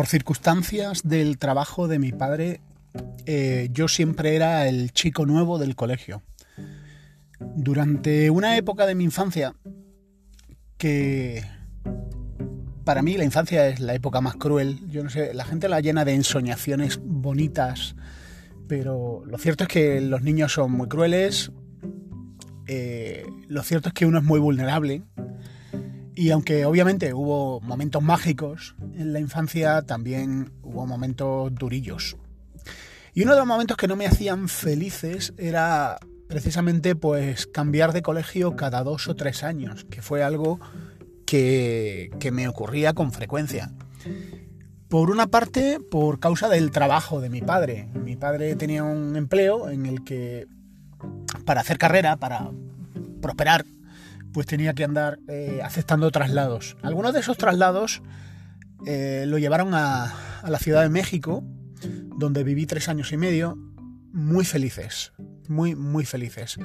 Por circunstancias del trabajo de mi padre, eh, yo siempre era el chico nuevo del colegio. Durante una época de mi infancia, que para mí la infancia es la época más cruel, yo no sé, la gente la llena de ensoñaciones bonitas, pero lo cierto es que los niños son muy crueles, eh, lo cierto es que uno es muy vulnerable, y aunque obviamente hubo momentos mágicos en la infancia, también hubo momentos durillos. Y uno de los momentos que no me hacían felices era precisamente pues cambiar de colegio cada dos o tres años, que fue algo que, que me ocurría con frecuencia. Por una parte, por causa del trabajo de mi padre. Mi padre tenía un empleo en el que para hacer carrera, para prosperar, pues tenía que andar eh, aceptando traslados. Algunos de esos traslados eh, lo llevaron a, la Ciudad de México, donde viví tres años y medio, muy felices, muy, muy felices.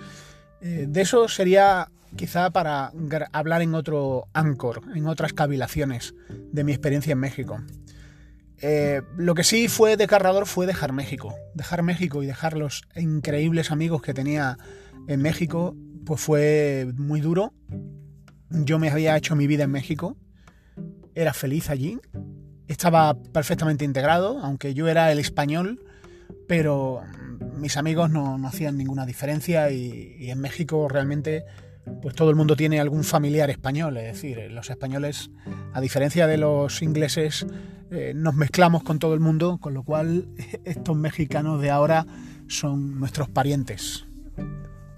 Eh, de eso sería quizá para hablar en otro Anchor, en otras cavilaciones de mi experiencia en México. lo que sí fue desgarrador fue dejar México. Dejar México y dejar los increíbles amigos que tenía en México pues fue muy duro. Yo me había hecho mi vida en México, era feliz allí, estaba perfectamente integrado, aunque yo era el español, pero mis amigos no, hacían ninguna diferencia y, en México realmente pues todo el mundo tiene algún familiar español, es decir, los españoles, a diferencia de los ingleses, eh, nos mezclamos con todo el mundo, con lo cual estos mexicanos de ahora son nuestros parientes.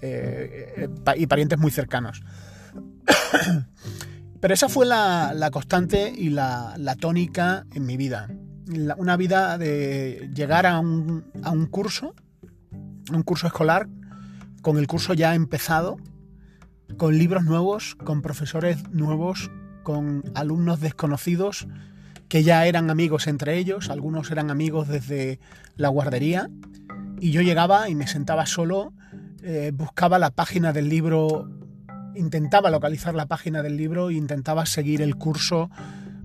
Eh, y parientes muy cercanos. Pero esa fue la, constante y la, tónica en mi vida. una vida de llegar a un, a un curso, un curso escolar, con el curso ya empezado, con libros nuevos, con profesores nuevos, con alumnos desconocidos que ya eran amigos entre ellos, algunos eran amigos desde la guardería, y yo llegaba y me sentaba solo eh, buscaba la página del libro, intentaba localizar la página del libro e intentaba seguir el curso,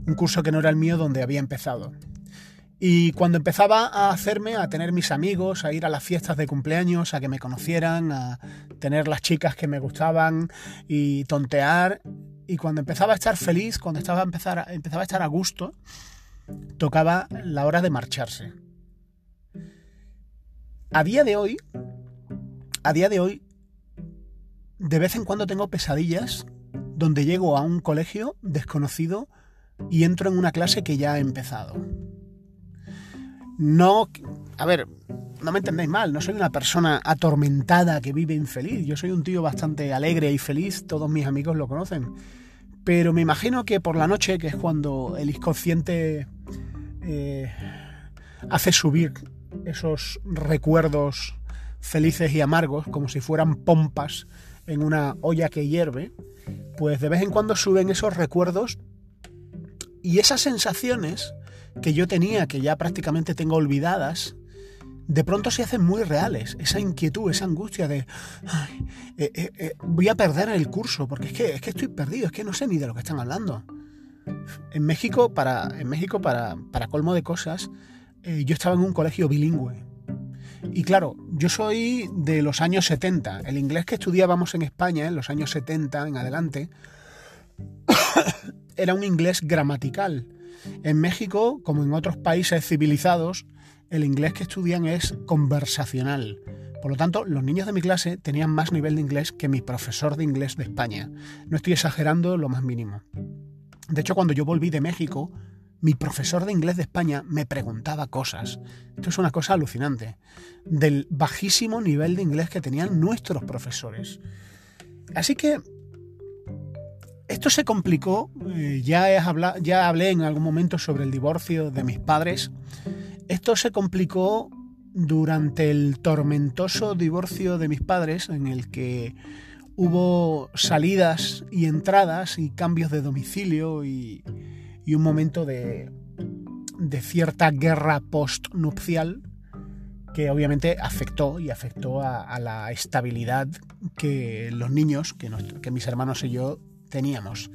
un curso que no era el mío donde había empezado. Y cuando empezaba a hacerme, a tener mis amigos, a ir a las fiestas de cumpleaños, a que me conocieran, a tener las chicas que me gustaban y tontear, y cuando empezaba a estar feliz, cuando estaba empezar, empezaba a estar a gusto, tocaba la hora de marcharse. A día de hoy, a día de hoy, de vez en cuando tengo pesadillas donde llego a un colegio desconocido y entro en una clase que ya ha empezado. No, a ver, no me entendéis mal, no soy una persona atormentada que vive infeliz, yo soy un tío bastante alegre y feliz, todos mis amigos lo conocen. Pero me imagino que por la noche, que es cuando el inconsciente eh, hace subir esos recuerdos felices y amargos, como si fueran pompas en una olla que hierve, pues de vez en cuando suben esos recuerdos y esas sensaciones que yo tenía, que ya prácticamente tengo olvidadas, de pronto se hacen muy reales. Esa inquietud, esa angustia de eh, eh, eh, voy a perder el curso, porque es que, es que estoy perdido, es que no sé ni de lo que están hablando. En México, para, en México, para, para colmo de cosas, yo estaba en un colegio bilingüe. Y claro, yo soy de los años 70. El inglés que estudiábamos en España en los años 70 en adelante era un inglés gramatical. En México, como en otros países civilizados, el inglés que estudian es conversacional. Por lo tanto, los niños de mi clase tenían más nivel de inglés que mi profesor de inglés de España. No estoy exagerando lo más mínimo. De hecho, cuando yo volví de México, mi profesor de inglés de España me preguntaba cosas. Esto es una cosa alucinante. Del bajísimo nivel de inglés que tenían nuestros profesores. Así que esto se complicó. Eh, ya, ya hablé en algún momento sobre el divorcio de mis padres. Esto se complicó durante el tormentoso divorcio de mis padres en el que hubo salidas y entradas y cambios de domicilio y y un momento de, cierta guerra postnupcial que obviamente afectó y afectó a, la estabilidad que los niños, que, mis hermanos y yo teníamos.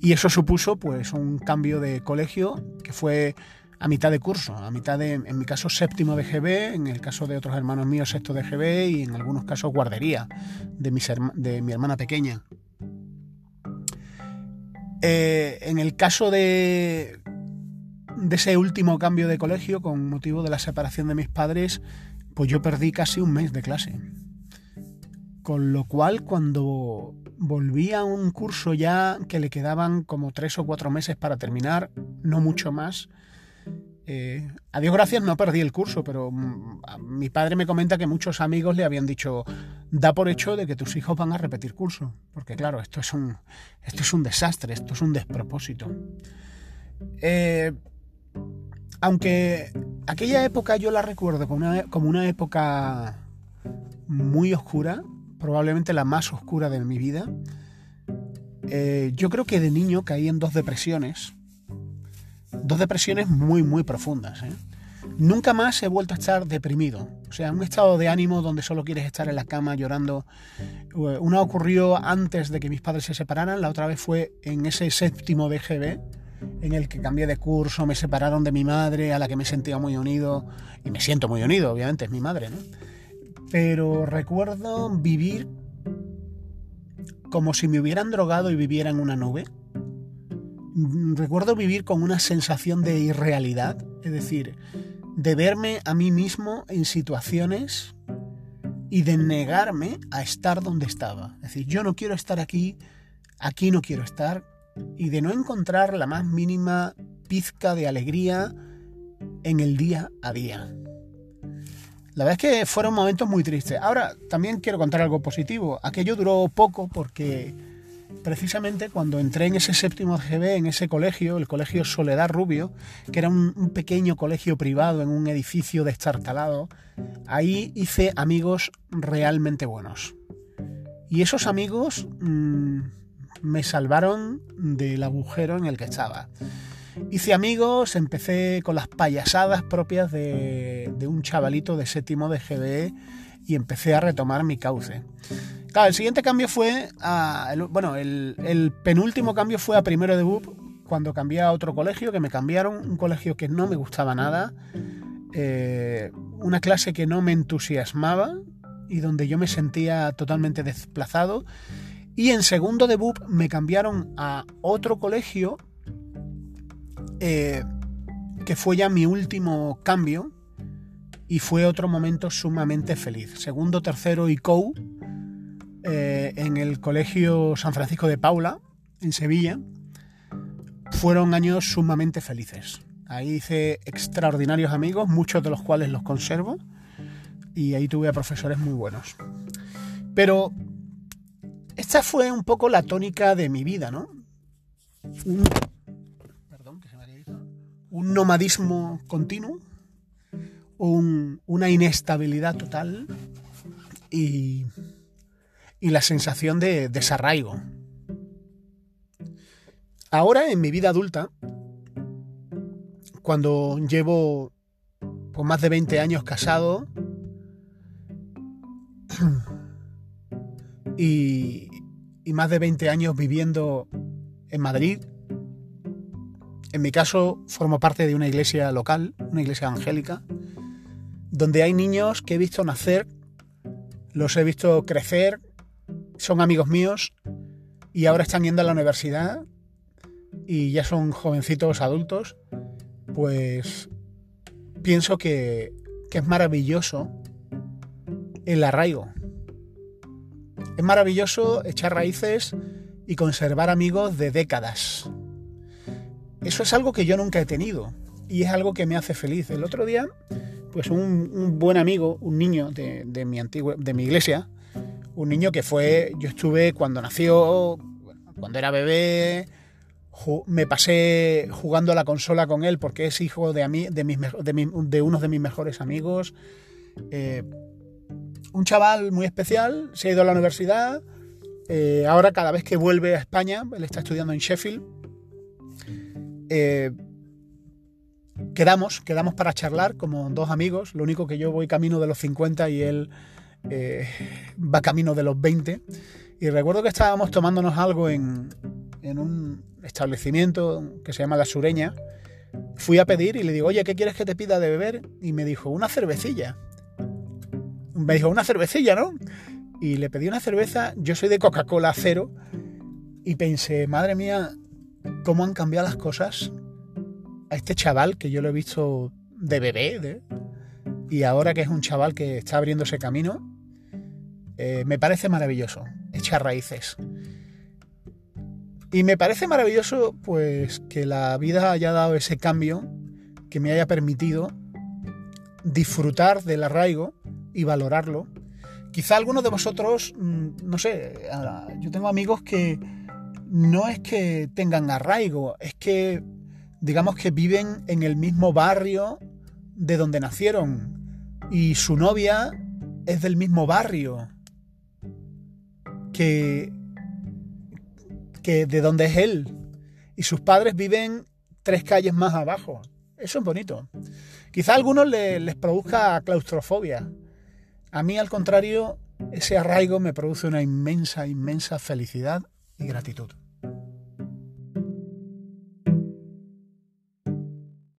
Y eso supuso pues un cambio de colegio que fue a mitad de curso, a mitad de, en mi caso, séptimo de GB, en el caso de otros hermanos míos, sexto de GB y en algunos casos guardería de, de mi hermana pequeña. Eh, en el caso de, de ese último cambio de colegio, con motivo de la separación de mis padres, pues yo perdí casi un mes de clase. Con lo cual, cuando volví a un curso ya que le quedaban como tres o cuatro meses para terminar, no mucho más, eh, a Dios gracias no perdí el curso, pero mm, mi padre me comenta que muchos amigos le habían dicho, da por hecho de que tus hijos van a repetir curso, porque claro, esto es un, esto es un desastre, esto es un despropósito. Eh, aunque aquella época yo la recuerdo como una, como una época muy oscura, probablemente la más oscura de mi vida, eh, yo creo que de niño caí en dos depresiones Dos depresiones muy, muy profundas. ¿eh? Nunca más he vuelto a estar deprimido. O sea, un estado de ánimo donde solo quieres estar en la cama llorando. Una ocurrió antes de que mis padres se separaran, la otra vez fue en ese séptimo DGB, en el que cambié de curso, me separaron de mi madre, a la que me sentía muy unido, y me siento muy unido, obviamente, es mi madre. Pero recuerdo vivir como si me hubieran drogado y viviera en una nube recuerdo vivir con una sensación de irrealidad, es decir, de verme a mí mismo en situaciones y de negarme a estar donde estaba. Es decir, yo no quiero estar aquí, aquí no quiero estar, y de no encontrar la más mínima pizca de alegría en el día a día. La verdad es que fueron momentos muy tristes. Ahora, también quiero contar algo positivo. Aquello duró poco porque precisamente cuando entré en ese séptimo GB, en ese colegio, el colegio Soledad Rubio, que era un, pequeño colegio privado en un edificio destartalado, ahí hice amigos realmente buenos. Y esos amigos mm, me salvaron del agujero en el que estaba. Hice amigos, empecé con las payasadas propias de, un chavalito de séptimo de GB y empecé a retomar mi cauce. El siguiente cambio fue a. bueno, el, penúltimo cambio fue a primero de BUP, cuando cambié a otro colegio, que me cambiaron, un colegio que no me gustaba nada, eh, una clase que no me entusiasmaba y donde yo me sentía totalmente desplazado. Y en segundo de BUP me cambiaron a otro colegio eh, que fue ya mi último cambio y fue otro momento sumamente feliz. Segundo, tercero y COU eh, en el Colegio San Francisco de Paula, en Sevilla, fueron años sumamente felices. Ahí hice extraordinarios amigos, muchos de los cuales los conservo, y ahí tuve a profesores muy buenos. Pero esta fue un poco la tónica de mi vida, ¿no? Un, perdón, que se me un nomadismo continuo, una inestabilidad total y y la sensación de desarraigo. Ahora, en mi vida adulta, cuando llevo pues, más de 20 años casado y, y más de 20 años viviendo en Madrid, en mi caso formo parte de una iglesia local, una iglesia angélica, donde hay niños que he visto nacer, los he visto crecer, son amigos míos y ahora están yendo a la universidad y ya son jovencitos adultos, pues pienso que, es maravilloso el arraigo. Es maravilloso echar raíces y conservar amigos de décadas. Eso es algo que yo nunca he tenido y es algo que me hace feliz. El otro día, pues un, buen amigo, un niño de, de mi, de mi iglesia, un niño que fue, yo estuve cuando nació, cuando era bebé, me pasé jugando a la consola con él porque es hijo de, de, de, uno de mis mejores amigos. Eh, un chaval muy especial, se ha ido a la universidad. Eh, ahora cada vez que vuelve a España, él está estudiando en Sheffield. Eh, quedamos, quedamos para charlar como dos amigos. Lo único que yo voy camino de los 50 y él eh, va camino de los 20. Y recuerdo que estábamos tomándonos algo en, un establecimiento que se llama La Sureña, fui a pedir y le digo, oye, ¿qué quieres que te pida de beber? Y me dijo, una cervecilla. Me dijo, una cervecilla, ¿no? Y le pedí una cerveza, yo soy de Coca-Cola cero, y pensé, madre mía, cómo han cambiado las cosas a este chaval que yo lo he visto de bebé, y ahora que es un chaval que está abriendo ese camino, eh, me parece maravilloso, echar raíces. Y me parece maravilloso pues que la vida haya dado ese cambio que me haya permitido disfrutar del arraigo y valorarlo. Quizá algunos de vosotros, mm, no sé, yo tengo amigos que no es que tengan arraigo, es que digamos que viven en el mismo barrio de donde nacieron y su novia es del mismo barrio que que de donde es él. Y sus padres viven tres calles más abajo. Eso es bonito. Quizá a algunos les, produzca claustrofobia. A mí, al contrario, ese arraigo me produce una inmensa, inmensa felicidad y gratitud.